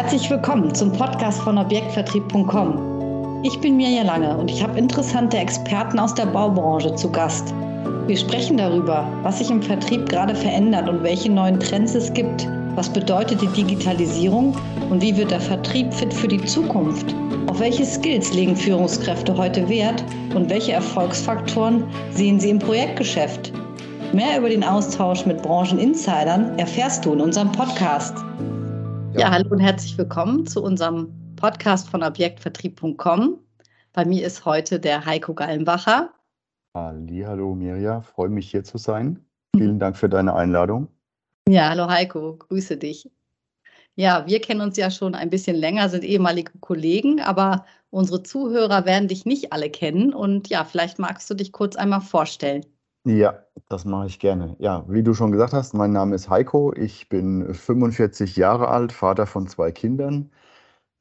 Herzlich willkommen zum Podcast von Objektvertrieb.com. Ich bin Mirja Lange und ich habe interessante Experten aus der Baubranche zu Gast. Wir sprechen darüber, was sich im Vertrieb gerade verändert und welche neuen Trends es gibt. Was bedeutet die Digitalisierung und wie wird der Vertrieb fit für die Zukunft? Auf welche Skills legen Führungskräfte heute Wert und welche Erfolgsfaktoren sehen sie im Projektgeschäft? Mehr über den Austausch mit Brancheninsidern erfährst du in unserem Podcast. Ja. ja, hallo und herzlich willkommen zu unserem Podcast von Objektvertrieb.com. Bei mir ist heute der Heiko Gallenbacher. Hallo Mirja, freue mich hier zu sein. Vielen Dank für deine Einladung. Ja, hallo Heiko, grüße dich. Ja, wir kennen uns ja schon ein bisschen länger, sind ehemalige Kollegen, aber unsere Zuhörer werden dich nicht alle kennen und ja, vielleicht magst du dich kurz einmal vorstellen. Ja, das mache ich gerne. Ja, wie du schon gesagt hast, mein Name ist Heiko. Ich bin 45 Jahre alt, Vater von zwei Kindern,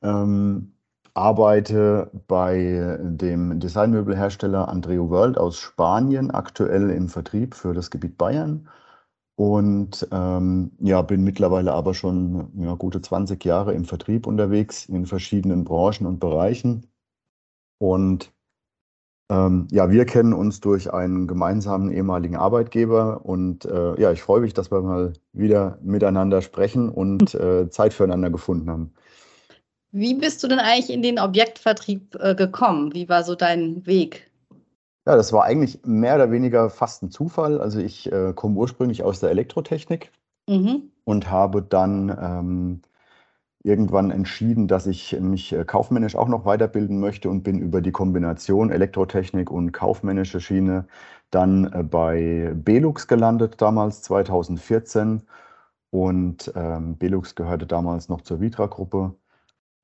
ähm, arbeite bei dem Designmöbelhersteller Andreo World aus Spanien, aktuell im Vertrieb für das Gebiet Bayern. Und ähm, ja, bin mittlerweile aber schon ja, gute 20 Jahre im Vertrieb unterwegs in verschiedenen Branchen und Bereichen. Und ähm, ja, wir kennen uns durch einen gemeinsamen ehemaligen Arbeitgeber und äh, ja, ich freue mich, dass wir mal wieder miteinander sprechen und äh, Zeit füreinander gefunden haben. Wie bist du denn eigentlich in den Objektvertrieb äh, gekommen? Wie war so dein Weg? Ja, das war eigentlich mehr oder weniger fast ein Zufall. Also ich äh, komme ursprünglich aus der Elektrotechnik mhm. und habe dann ähm, irgendwann entschieden, dass ich mich äh, kaufmännisch auch noch weiterbilden möchte und bin über die Kombination Elektrotechnik und kaufmännische Schiene dann äh, bei Belux gelandet, damals 2014. Und ähm, Belux gehörte damals noch zur Vitra-Gruppe.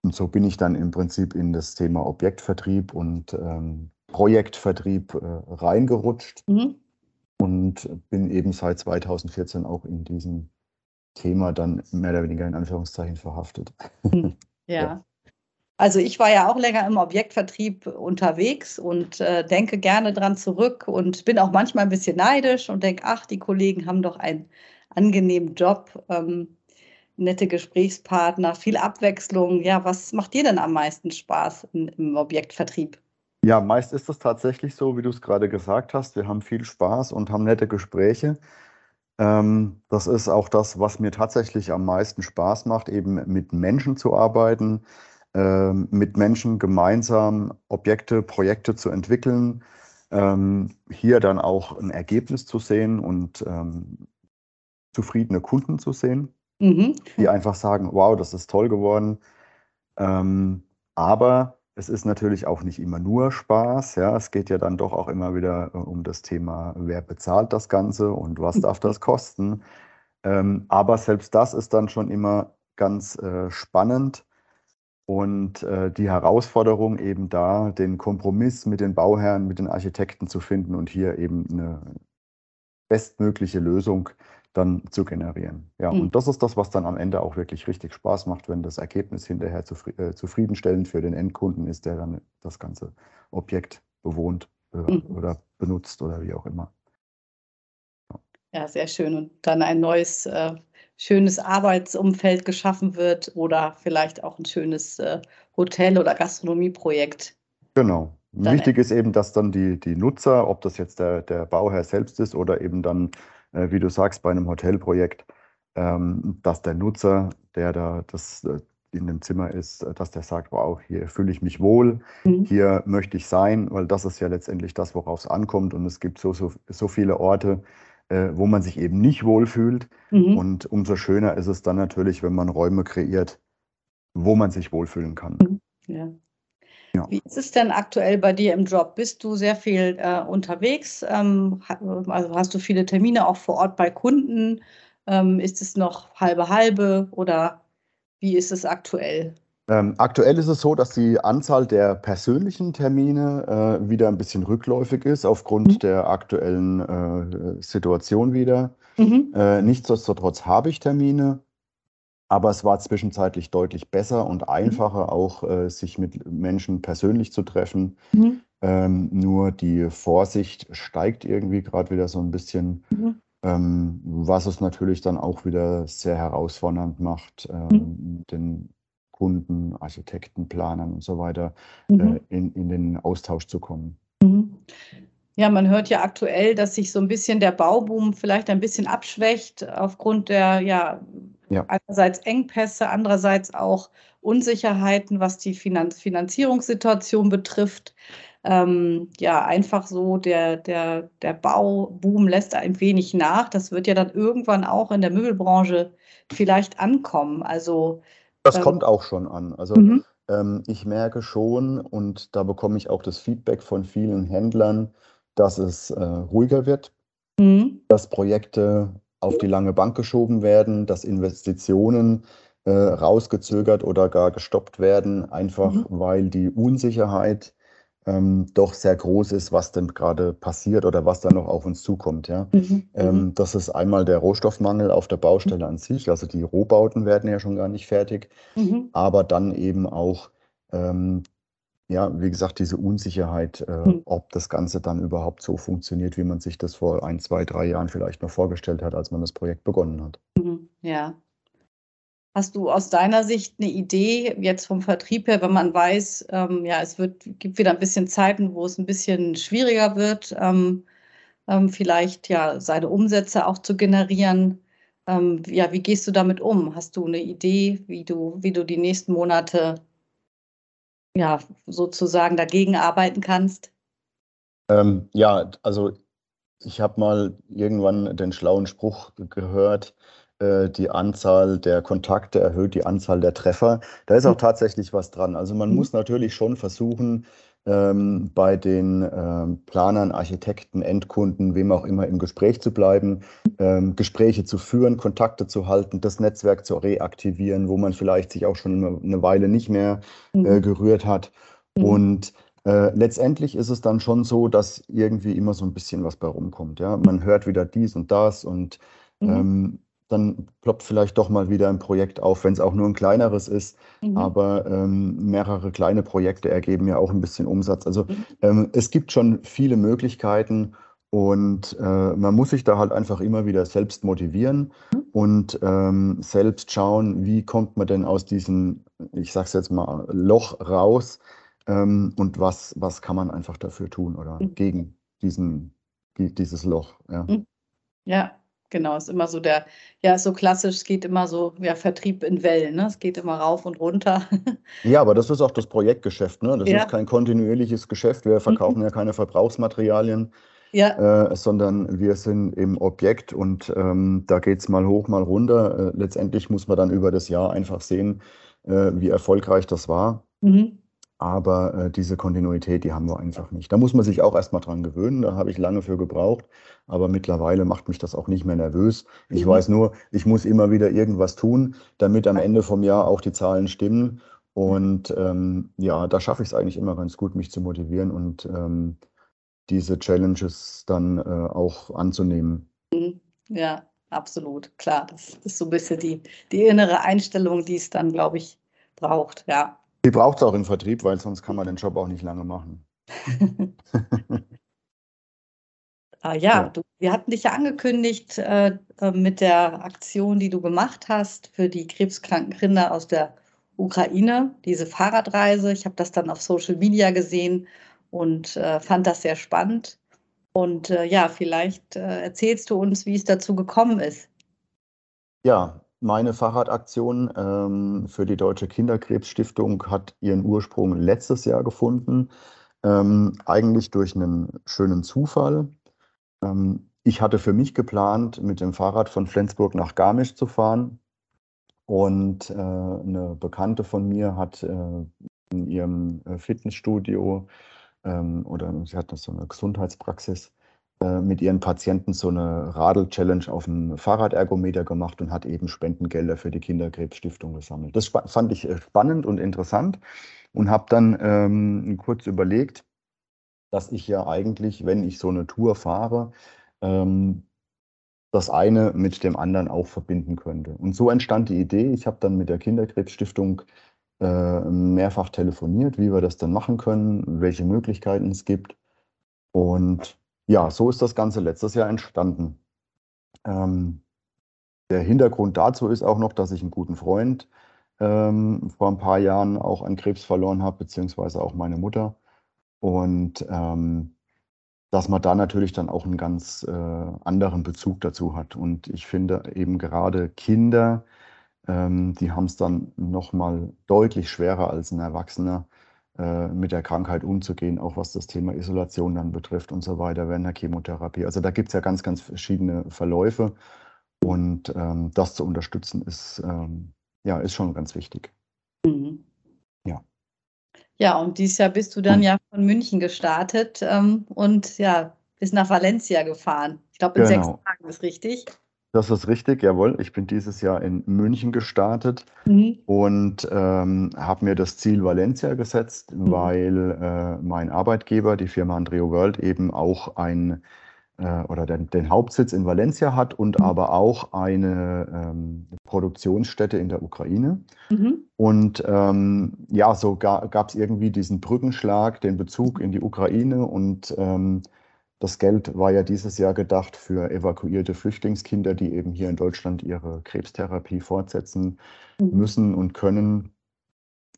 Und so bin ich dann im Prinzip in das Thema Objektvertrieb und ähm, Projektvertrieb äh, reingerutscht mhm. und bin eben seit 2014 auch in diesem Thema dann mehr oder weniger in Anführungszeichen verhaftet. Hm, ja. ja. Also ich war ja auch länger im Objektvertrieb unterwegs und äh, denke gerne dran zurück und bin auch manchmal ein bisschen neidisch und denke, ach, die Kollegen haben doch einen angenehmen Job, ähm, nette Gesprächspartner, viel Abwechslung. Ja, was macht dir denn am meisten Spaß in, im Objektvertrieb? Ja, meist ist es tatsächlich so, wie du es gerade gesagt hast. Wir haben viel Spaß und haben nette Gespräche. Ähm, das ist auch das, was mir tatsächlich am meisten Spaß macht, eben mit Menschen zu arbeiten, ähm, mit Menschen gemeinsam Objekte, Projekte zu entwickeln, ähm, hier dann auch ein Ergebnis zu sehen und ähm, zufriedene Kunden zu sehen, mhm. die einfach sagen, wow, das ist toll geworden. Ähm, aber es ist natürlich auch nicht immer nur Spaß. Ja, es geht ja dann doch auch immer wieder äh, um das Thema, wer bezahlt das Ganze und was darf das kosten. Ähm, aber selbst das ist dann schon immer ganz äh, spannend und äh, die Herausforderung eben da, den Kompromiss mit den Bauherren, mit den Architekten zu finden und hier eben eine bestmögliche Lösung dann zu generieren. Ja, mhm. und das ist das, was dann am Ende auch wirklich richtig Spaß macht, wenn das Ergebnis hinterher zufri äh, zufriedenstellend für den Endkunden ist, der dann das ganze Objekt bewohnt äh, mhm. oder benutzt oder wie auch immer. Ja, ja sehr schön. Und dann ein neues, äh, schönes Arbeitsumfeld geschaffen wird oder vielleicht auch ein schönes äh, Hotel- oder Gastronomieprojekt. Genau. Wichtig ist eben, dass dann die, die Nutzer, ob das jetzt der, der Bauherr selbst ist oder eben dann äh, wie du sagst, bei einem Hotelprojekt, ähm, dass der Nutzer, der da das äh, in dem Zimmer ist, äh, dass der sagt, wow, hier fühle ich mich wohl, mhm. hier möchte ich sein, weil das ist ja letztendlich das, worauf es ankommt. Und es gibt so, so, so viele Orte, äh, wo man sich eben nicht wohlfühlt. Mhm. Und umso schöner ist es dann natürlich, wenn man Räume kreiert, wo man sich wohlfühlen kann. Mhm. Ja. Ja. Wie ist es denn aktuell bei dir im Job? Bist du sehr viel äh, unterwegs? Ähm, also hast du viele Termine auch vor Ort bei Kunden? Ähm, ist es noch halbe halbe oder wie ist es aktuell? Ähm, aktuell ist es so, dass die Anzahl der persönlichen Termine äh, wieder ein bisschen rückläufig ist aufgrund mhm. der aktuellen äh, Situation wieder. Mhm. Äh, nichtsdestotrotz habe ich Termine. Aber es war zwischenzeitlich deutlich besser und mhm. einfacher, auch äh, sich mit Menschen persönlich zu treffen. Mhm. Ähm, nur die Vorsicht steigt irgendwie gerade wieder so ein bisschen, mhm. ähm, was es natürlich dann auch wieder sehr herausfordernd macht, ähm, mhm. den Kunden, Architekten, Planern und so weiter mhm. äh, in, in den Austausch zu kommen. Mhm. Ja, man hört ja aktuell, dass sich so ein bisschen der Bauboom vielleicht ein bisschen abschwächt aufgrund der, ja, ja. einerseits Engpässe, andererseits auch Unsicherheiten, was die Finanz Finanzierungssituation betrifft. Ähm, ja, einfach so, der, der, der Bauboom lässt ein wenig nach. Das wird ja dann irgendwann auch in der Möbelbranche vielleicht ankommen. Also das ähm, kommt auch schon an. Also mhm. ähm, ich merke schon und da bekomme ich auch das Feedback von vielen Händlern, dass es äh, ruhiger wird, mhm. dass Projekte auf die lange Bank geschoben werden, dass Investitionen äh, rausgezögert oder gar gestoppt werden, einfach mhm. weil die Unsicherheit ähm, doch sehr groß ist, was denn gerade passiert oder was da noch auf uns zukommt. Ja? Mhm. Ähm, mhm. das ist einmal der Rohstoffmangel auf der Baustelle an sich, also die Rohbauten werden ja schon gar nicht fertig, mhm. aber dann eben auch, ähm, ja, wie gesagt, diese Unsicherheit, äh, mhm. ob das Ganze dann überhaupt so funktioniert, wie man sich das vor ein, zwei, drei Jahren vielleicht noch vorgestellt hat, als man das Projekt begonnen hat. Mhm. Ja, Hast du aus deiner Sicht eine Idee jetzt vom Vertrieb her, wenn man weiß, ähm, ja, es wird, gibt wieder ein bisschen Zeiten, wo es ein bisschen schwieriger wird, ähm, ähm, vielleicht ja seine Umsätze auch zu generieren? Ähm, ja, wie gehst du damit um? Hast du eine Idee, wie du, wie du die nächsten Monate ja sozusagen dagegen arbeiten kannst? Ähm, ja, also ich habe mal irgendwann den schlauen Spruch gehört, äh, die Anzahl der Kontakte erhöht die Anzahl der Treffer. Da ist auch hm. tatsächlich was dran. Also man mhm. muss natürlich schon versuchen, ähm, bei den ähm, Planern, Architekten, Endkunden, wem auch immer im Gespräch zu bleiben, ähm, Gespräche zu führen, Kontakte zu halten, das Netzwerk zu reaktivieren, wo man vielleicht sich auch schon eine, Weile nicht mehr äh, mhm. gerührt hat. Mhm. Und äh, letztendlich ist es dann schon so, dass irgendwie immer so ein bisschen was bei rumkommt. Ja? Man hört wieder dies und das und mhm. Dann ploppt vielleicht doch mal wieder ein Projekt auf, wenn es auch nur ein kleineres ist. Mhm. Aber ähm, mehrere kleine Projekte ergeben ja auch ein bisschen Umsatz. Also mhm. ähm, es gibt schon viele Möglichkeiten und äh, man muss sich da halt einfach immer wieder selbst motivieren mhm. und ähm, selbst schauen, wie kommt man denn aus diesem, ich sag's jetzt mal, Loch raus ähm, und was, was kann man einfach dafür tun oder mhm. gegen diesen, dieses Loch. Ja. Mhm. ja, Genau, ist immer so der, ja, so klassisch, es geht immer so, ja, Vertrieb in Wellen, ne? Es geht immer rauf und runter. Ja, aber das ist auch das Projektgeschäft, ne? Das ja. ist kein kontinuierliches Geschäft. Wir verkaufen mhm. ja keine Verbrauchsmaterialien, ja. Äh, sondern wir sind im Objekt und ähm, da geht es mal hoch, mal runter. Äh, letztendlich muss man dann über das Jahr einfach sehen, äh, wie erfolgreich das war. Mhm. Aber äh, diese Kontinuität, die haben wir einfach nicht. Da muss man sich auch erstmal dran gewöhnen. Da habe ich lange für gebraucht. Aber mittlerweile macht mich das auch nicht mehr nervös. Ich mhm. weiß nur, ich muss immer wieder irgendwas tun, damit am Ende vom Jahr auch die Zahlen stimmen. Und ähm, ja, da schaffe ich es eigentlich immer ganz gut, mich zu motivieren und ähm, diese Challenges dann äh, auch anzunehmen. Mhm. Ja, absolut. Klar, das ist so ein bisschen die, die innere Einstellung, die es dann, glaube ich, braucht. Ja. Die braucht es auch im Vertrieb, weil sonst kann man den Job auch nicht lange machen. ah, ja, ja. Du, wir hatten dich ja angekündigt äh, äh, mit der Aktion, die du gemacht hast für die krebskranken Kinder aus der Ukraine, diese Fahrradreise. Ich habe das dann auf Social Media gesehen und äh, fand das sehr spannend. Und äh, ja, vielleicht äh, erzählst du uns, wie es dazu gekommen ist. Ja, meine Fahrradaktion ähm, für die Deutsche Kinderkrebsstiftung hat ihren Ursprung letztes Jahr gefunden, ähm, eigentlich durch einen schönen Zufall. Ähm, ich hatte für mich geplant, mit dem Fahrrad von Flensburg nach Garmisch zu fahren. Und äh, eine Bekannte von mir hat äh, in ihrem äh, Fitnessstudio ähm, oder sie hat so eine Gesundheitspraxis mit ihren Patienten so eine Radl-Challenge auf dem Fahrradergometer gemacht und hat eben Spendengelder für die Kinderkrebsstiftung gesammelt. Das fand ich äh, spannend und interessant und habe dann ähm, kurz überlegt, dass ich ja eigentlich, wenn ich so eine Tour fahre, ähm, das eine mit dem anderen auch verbinden könnte. Und so entstand die Idee. Ich habe dann mit der Kinderkrebsstiftung äh, mehrfach telefoniert, wie wir das dann machen können, welche Möglichkeiten es gibt. Und ja, so ist das Ganze letztes Jahr entstanden. Ähm, der Hintergrund dazu ist auch noch, dass ich einen guten Freund ähm, vor ein paar Jahren auch an Krebs verloren habe, beziehungsweise auch meine Mutter. Und ähm, dass man da natürlich dann auch einen ganz äh, anderen Bezug dazu hat. Und ich finde eben gerade Kinder, ähm, die haben es dann nochmal deutlich schwerer als ein Erwachsener, mit der Krankheit umzugehen, auch was das Thema Isolation dann betrifft und so weiter während der Chemotherapie. Also da gibt es ja ganz, ganz verschiedene Verläufe und ähm, das zu unterstützen ist, ähm, ja, ist schon ganz wichtig. Mhm. Ja. Ja, und dieses Jahr bist du dann ja von München gestartet ähm, und ja, bis nach Valencia gefahren. Ich glaube, in genau. sechs Tagen ist richtig. Das ist richtig, jawohl. Ich bin dieses Jahr in München gestartet mhm. und ähm, habe mir das Ziel Valencia gesetzt, mhm. weil äh, mein Arbeitgeber, die Firma Andreo World, eben auch ein äh, oder den, den, Hauptsitz in Valencia hat und mhm. aber auch eine ähm, Produktionsstätte in der Ukraine. Mhm. Und ähm, ja, so ga, gab es irgendwie diesen Brückenschlag, den Bezug in die Ukraine und ähm, das Geld war ja dieses Jahr gedacht für evakuierte Flüchtlingskinder, die eben hier in Deutschland ihre Krebstherapie fortsetzen mhm. müssen und können.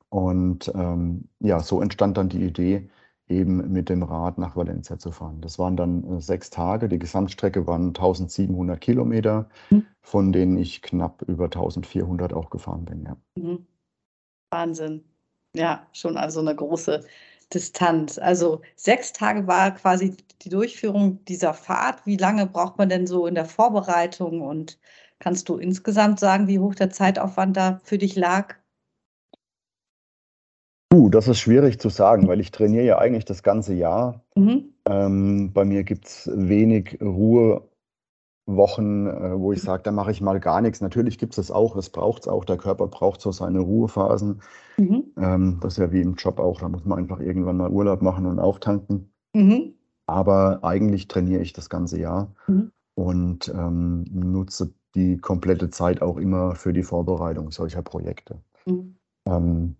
Und ähm, ja, so entstand dann die Idee, eben mit dem Rad nach Valencia zu fahren. Das waren dann äh, sechs Tage. Die Gesamtstrecke waren 1700 Kilometer, mhm. von denen ich knapp über 1400 auch gefahren bin. Ja. Mhm. Wahnsinn. Ja, schon also eine große Distanz. Also sechs Tage war quasi die Durchführung dieser Fahrt. Wie lange braucht man denn so in der Vorbereitung? Und kannst du insgesamt sagen, wie hoch der Zeitaufwand da für dich lag? Uh, das ist schwierig zu sagen, weil ich trainiere ja eigentlich das ganze Jahr. Mhm. Ähm, bei mir gibt es wenig Ruhe Wochen, äh, wo ich sage, da mache ich mal gar nichts. Natürlich gibt es das auch, das braucht es auch. Der Körper braucht so seine Ruhephasen. Mhm. Ähm, das ist ja wie im Job auch, da muss man einfach irgendwann mal Urlaub machen und auftanken. Mhm. Aber eigentlich trainiere ich das ganze Jahr mhm. und ähm, nutze die komplette Zeit auch immer für die Vorbereitung solcher Projekte. Mhm. Ähm,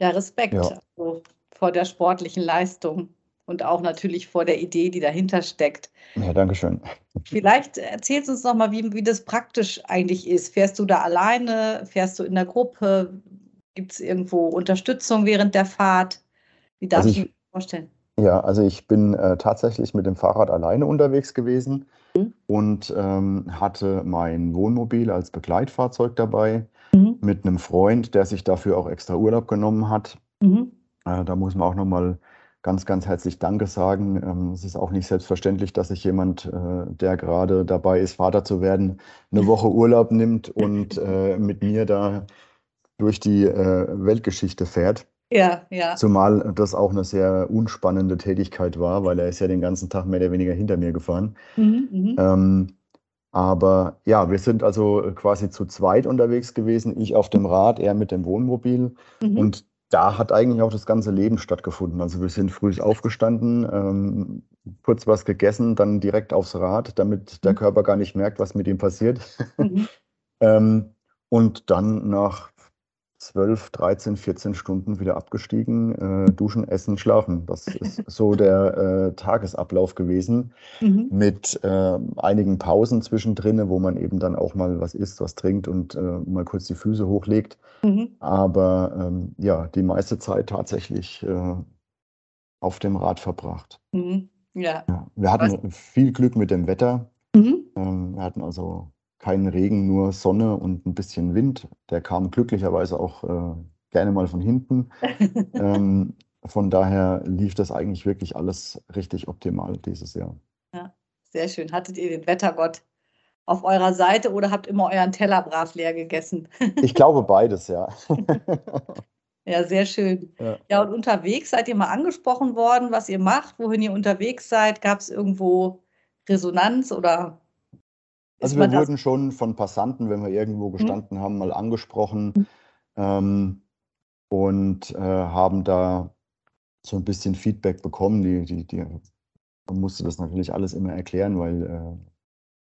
ja, Respekt ja. Also vor der sportlichen Leistung und auch natürlich vor der Idee, die dahinter steckt. Ja, danke schön. Vielleicht erzählst du uns noch mal, wie, wie das praktisch eigentlich ist. Fährst du da alleine? Fährst du in der Gruppe? Gibt es irgendwo Unterstützung während der Fahrt? Wie darf also ich, ich mir vorstellen? Ja, also ich bin äh, tatsächlich mit dem Fahrrad alleine unterwegs gewesen mhm. und ähm, hatte mein Wohnmobil als Begleitfahrzeug dabei mhm. mit einem Freund, der sich dafür auch extra Urlaub genommen hat. Mhm. Äh, da muss man auch noch mal ganz, ganz herzlich Danke sagen. Ähm, es ist auch nicht selbstverständlich, dass sich jemand, äh, der gerade dabei ist, Vater zu werden, eine Woche Urlaub nimmt und äh, mit mir da durch die äh, Weltgeschichte fährt. Ja, ja. Zumal das auch eine sehr unspannende Tätigkeit war, weil er ist ja den ganzen Tag mehr oder weniger hinter mir gefahren. Mhm, mhm. ähm, aber ja, wir sind also quasi zu zweit unterwegs gewesen. Ich auf dem Rad, er mit dem Wohnmobil. Mhm. Und da hat eigentlich auch das ganze Leben stattgefunden. Also wir sind früh aufgestanden, ähm, kurz was gegessen, dann direkt aufs Rad, damit der mhm. Körper gar nicht merkt, was mit ihm passiert. Mhm. ähm, und dann nach 12, 13, 14 Stunden wieder abgestiegen, äh, duschen, essen, schlafen. Das ist so der äh, Tagesablauf gewesen mhm. mit äh, einigen Pausen zwischendrin, wo man eben dann auch mal was isst, was trinkt und äh, mal kurz die Füße hochlegt. Mhm. Aber ähm, ja, die meiste Zeit tatsächlich äh, auf dem Rad verbracht. Mhm. Ja. ja. Wir hatten was? viel Glück mit dem Wetter. Mhm. Ähm, wir hatten also kein Regen, nur Sonne und ein bisschen Wind. Der kam glücklicherweise auch äh, gerne mal von hinten. ähm, von daher lief das eigentlich wirklich alles richtig optimal dieses Jahr. Ja, sehr schön. Hattet ihr den Wettergott auf eurer Seite oder habt immer euren Teller brav leer gegessen? ich glaube beides, ja. ja, sehr schön. Ja. ja, und unterwegs seid ihr mal angesprochen worden, was ihr macht, wohin ihr unterwegs seid? Gab es irgendwo Resonanz oder also wir wurden schon von Passanten, wenn wir irgendwo mhm. gestanden mhm. haben, mal angesprochen mhm. ähm, und äh, haben da so ein bisschen Feedback bekommen. Die, die, die, man musste das natürlich alles immer erklären, weil äh,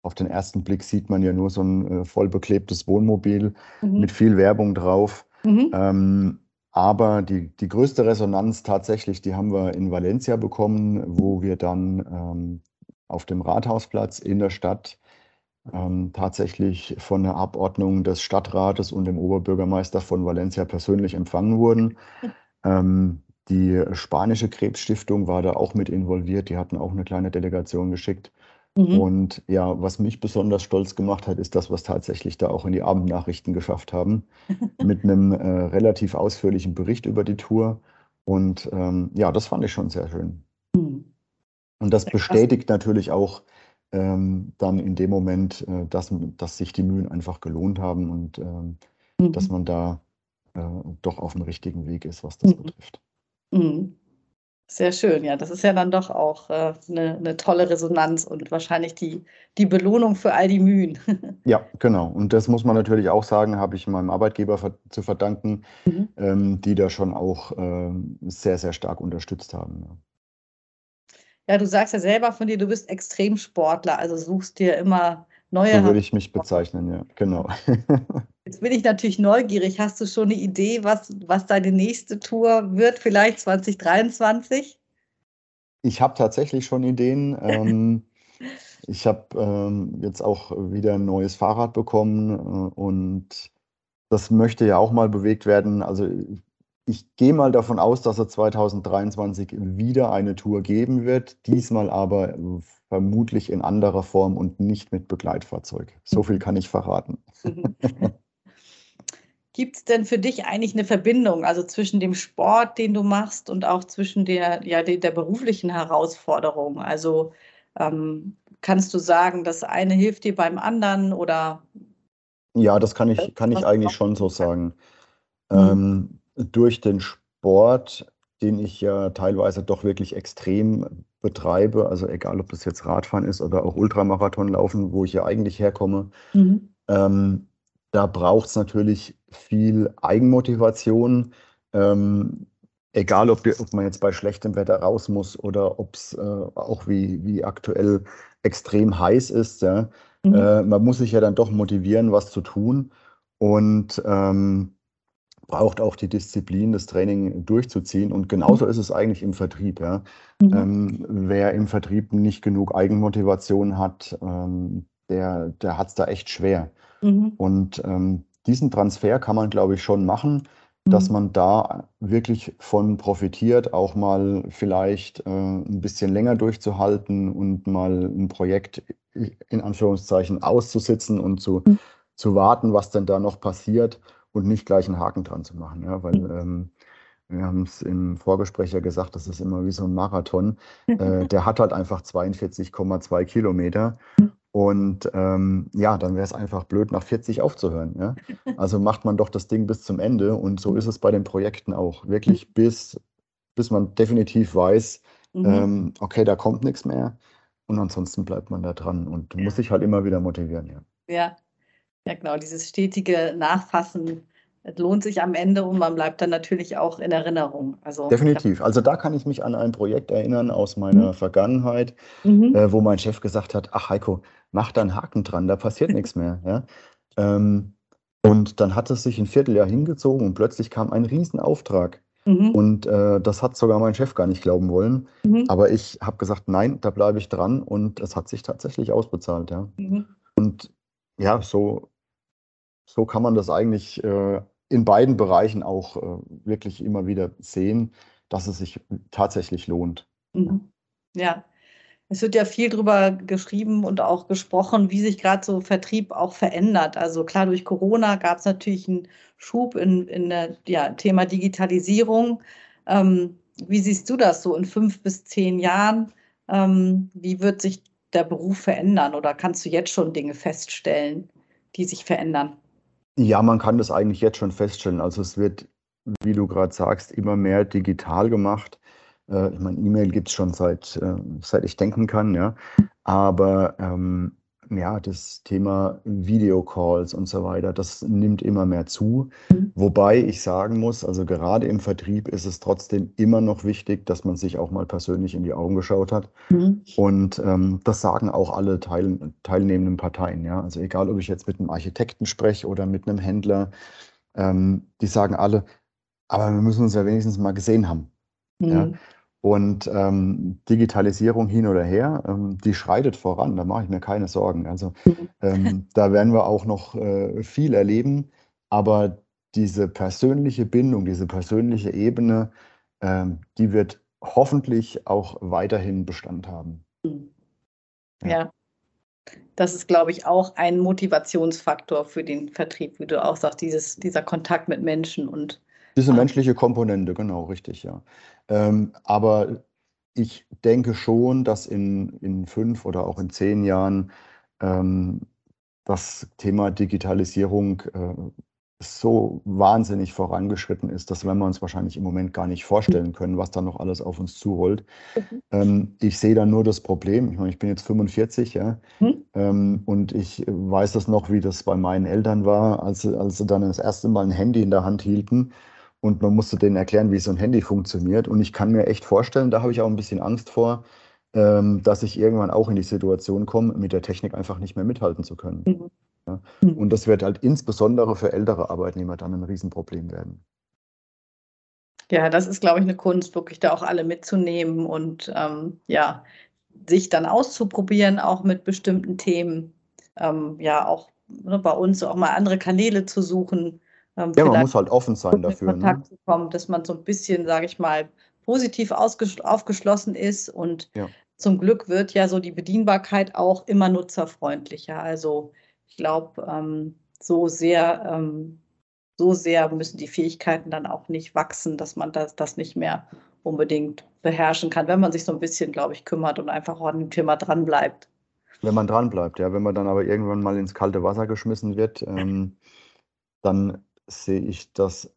auf den ersten Blick sieht man ja nur so ein äh, voll beklebtes Wohnmobil mhm. mit viel Werbung drauf. Mhm. Ähm, aber die, die größte Resonanz tatsächlich, die haben wir in Valencia bekommen, wo wir dann ähm, auf dem Rathausplatz in der Stadt ähm, tatsächlich von der Abordnung des Stadtrates und dem Oberbürgermeister von Valencia persönlich empfangen wurden. Ähm, die spanische Krebsstiftung war da auch mit involviert. Die hatten auch eine kleine Delegation geschickt. Mhm. Und ja, was mich besonders stolz gemacht hat, ist das, was tatsächlich da auch in die Abendnachrichten geschafft haben, mit einem äh, relativ ausführlichen Bericht über die Tour. Und ähm, ja, das fand ich schon sehr schön. Mhm. Und das bestätigt natürlich auch ähm, dann in dem Moment, äh, dass, dass sich die Mühen einfach gelohnt haben und ähm, mhm. dass man da äh, doch auf dem richtigen Weg ist, was das mhm. betrifft. Mhm. Sehr schön, ja. Das ist ja dann doch auch äh, eine, eine, tolle Resonanz und wahrscheinlich die, die Belohnung für all die Mühen. ja, genau. Und das muss man natürlich auch sagen, habe ich meinem Arbeitgeber ver zu verdanken, mhm. ähm, die da schon auch ähm, sehr, sehr stark unterstützt haben. Ja. du sagst ja selber von dir, du bist Extremsportler, also suchst dir immer neue. So würde ich mich bezeichnen, ja, genau. Jetzt bin ich natürlich neugierig. Hast du schon eine Idee, was, was deine nächste Tour wird, vielleicht 2023? Ich habe tatsächlich schon Ideen. Ähm, ich habe ähm, jetzt auch wieder ein neues Fahrrad bekommen äh, und das möchte ja auch mal bewegt werden. Also ich gehe mal davon aus, dass es 2023 wieder eine Tour geben wird, diesmal aber vermutlich in anderer Form und nicht mit Begleitfahrzeug. So viel kann ich verraten. Gibt es denn für dich eigentlich eine Verbindung, also zwischen dem Sport, den du machst, und auch zwischen der, ja, der, der beruflichen Herausforderung? Also ähm, kannst du sagen, das eine hilft dir beim anderen oder? Ja, das kann ich, kann ich eigentlich schon so sagen. Mhm. Ähm, durch den Sport, den ich ja teilweise doch wirklich extrem betreibe, also egal ob das jetzt Radfahren ist oder auch Ultramarathon laufen, wo ich ja eigentlich herkomme, mhm. ähm, da braucht es natürlich viel Eigenmotivation. Ähm, egal, ob, ob, man jetzt bei schlechtem Wetter raus muss oder ob es äh, auch wie, wie aktuell extrem heiß ist. Ja. Mhm. Äh, man muss sich ja dann doch motivieren, was zu tun und ähm, braucht auch die Disziplin, das Training durchzuziehen. Und genauso ist es eigentlich im Vertrieb. Ja. Mhm. Ähm, wer im Vertrieb nicht genug Eigenmotivation hat, ähm, der, der hat es da echt schwer. Mhm. Und ähm, diesen Transfer kann man, glaube ich, schon machen, dass mhm. man da wirklich von profitiert, auch mal vielleicht äh, ein bisschen länger durchzuhalten und mal ein Projekt in Anführungszeichen auszusitzen und zu, mhm. zu warten, was denn da noch passiert und nicht gleich einen Haken dran zu machen. Ja? Weil ähm, wir haben es im Vorgespräch ja gesagt, das ist immer wie so ein Marathon. Äh, der hat halt einfach 42,2 Kilometer. Mhm. Und ähm, ja, dann wäre es einfach blöd, nach 40 aufzuhören. Ja? Also macht man doch das Ding bis zum Ende. Und so ist es bei den Projekten auch. Wirklich bis, bis man definitiv weiß, mhm. ähm, okay, da kommt nichts mehr. Und ansonsten bleibt man da dran und muss sich halt immer wieder motivieren. Ja, ja. Ja genau. Dieses stetige Nachfassen es lohnt sich am Ende und man bleibt dann natürlich auch in Erinnerung. Also, Definitiv. Also da kann ich mich an ein Projekt erinnern aus meiner mhm. Vergangenheit, mhm. Äh, wo mein Chef gesagt hat, ach Heiko, mach da einen Haken dran, da passiert nichts mehr. Ja? Ähm, und dann hat es sich ein Vierteljahr hingezogen und plötzlich kam ein Riesenauftrag. Mhm. Und äh, das hat sogar mein Chef gar nicht glauben wollen. Mhm. Aber ich habe gesagt, nein, da bleibe ich dran und es hat sich tatsächlich ausbezahlt. Ja. Mhm. Und ja, so, so kann man das eigentlich äh, in beiden Bereichen auch äh, wirklich immer wieder sehen, dass es sich tatsächlich lohnt. Mhm. Ja, es wird ja viel darüber geschrieben und auch gesprochen, wie sich gerade so Vertrieb auch verändert. Also klar, durch Corona gab es natürlich einen Schub in, in der ja, Thema Digitalisierung. Ähm, wie siehst du das so in fünf bis zehn Jahren? Ähm, wie wird sich der Beruf verändern oder kannst du jetzt schon Dinge feststellen, die sich verändern? Ja, man kann das eigentlich jetzt schon feststellen. Also es wird, wie du gerade sagst, immer mehr digital gemacht. Äh, ich meine, E-Mail gibt es schon seit, äh, seit ich denken kann, ja. Aber ähm, ja, das Thema Videocalls und so weiter, das nimmt immer mehr zu. Mhm. Wobei ich sagen muss, also gerade im Vertrieb ist es trotzdem immer noch wichtig, dass man sich auch mal persönlich in die Augen geschaut hat. Mhm. Und ähm, das sagen auch alle teil teilnehmenden Parteien. Ja? Also egal, ob ich jetzt mit einem Architekten spreche oder mit einem Händler, ähm, die sagen alle, aber wir müssen uns ja wenigstens mal gesehen haben. Mhm. Ja? Und ähm, Digitalisierung hin oder her, ähm, die schreitet voran, da mache ich mir keine Sorgen. Also mhm. ähm, da werden wir auch noch äh, viel erleben, aber diese persönliche Bindung, diese persönliche Ebene, ähm, die wird hoffentlich auch weiterhin Bestand haben. Mhm. Ja. ja. Das ist, glaube ich, auch ein Motivationsfaktor für den Vertrieb, wie du auch sagst, dieses, dieser Kontakt mit Menschen und diese menschliche Komponente, genau, richtig, ja. Ähm, aber ich denke schon, dass in, in fünf oder auch in zehn Jahren ähm, das Thema Digitalisierung äh, so wahnsinnig vorangeschritten ist, dass wir uns wahrscheinlich im Moment gar nicht vorstellen können, was da noch alles auf uns zurollt. Mhm. Ähm, ich sehe da nur das Problem. Ich, meine, ich bin jetzt 45, ja, mhm. ähm, und ich weiß das noch, wie das bei meinen Eltern war, als, als sie dann das erste Mal ein Handy in der Hand hielten und man musste denen erklären, wie so ein Handy funktioniert. Und ich kann mir echt vorstellen, da habe ich auch ein bisschen Angst vor, ähm, dass ich irgendwann auch in die Situation komme, mit der Technik einfach nicht mehr mithalten zu können. Mhm. Ja? Mhm. Und das wird halt insbesondere für ältere Arbeitnehmer dann ein Riesenproblem werden. Ja, das ist, glaube ich, eine Kunst, wirklich da auch alle mitzunehmen und ähm, ja, sich dann auszuprobieren, auch mit bestimmten Themen. Ähm, ja, auch ne, bei uns auch mal andere Kanäle zu suchen, ähm, ja, man muss halt offen sein dafür. Ne? Kontakt ne? kommen, dass man so ein bisschen, sage ich mal, positiv aufgeschlossen ist und ja. zum Glück wird ja so die Bedienbarkeit auch immer nutzerfreundlicher. Also ich glaube, ähm, so sehr, ähm, so sehr müssen die Fähigkeiten dann auch nicht wachsen, dass man das, das nicht mehr unbedingt beherrschen kann, wenn man sich so ein bisschen, glaube ich, kümmert und einfach an dem Thema dranbleibt. Wenn man dranbleibt, ja. Wenn man dann aber irgendwann mal ins kalte Wasser geschmissen wird, ähm, dann sehe ich das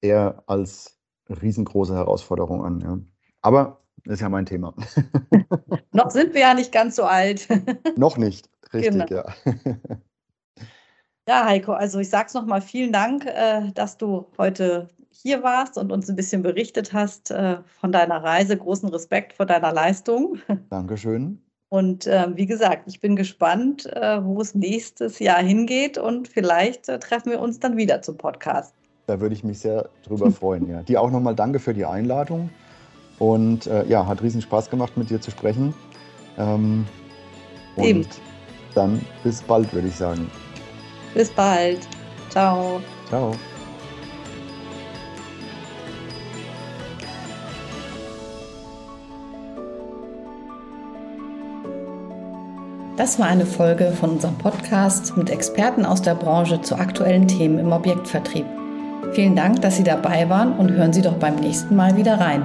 eher als riesengroße Herausforderung an. Ja. Aber das ist ja mein Thema. Noch sind wir ja nicht ganz so alt. Noch nicht, richtig, genau. ja. Ja, Heiko, also ich sage es nochmal, vielen Dank, äh, dass du heute hier warst und uns ein bisschen berichtet hast äh, von deiner Reise. Großen Respekt vor deiner Leistung. Dankeschön. Und äh, wie gesagt, ich bin gespannt, äh, wo es nächstes Jahr hingeht und vielleicht äh, treffen wir uns dann wieder zum Podcast. Da würde ich mich sehr drüber freuen. Ja. Dir auch nochmal danke für die Einladung und äh, ja, hat riesen Spaß gemacht, mit dir zu sprechen. Ähm, und Eben. dann bis bald, würde ich sagen. Bis bald. Ciao. Ciao. Das war eine Folge von unserem Podcast mit Experten aus der Branche zu aktuellen Themen im Objektvertrieb. Vielen Dank, dass Sie dabei waren und hören Sie doch beim nächsten Mal wieder rein.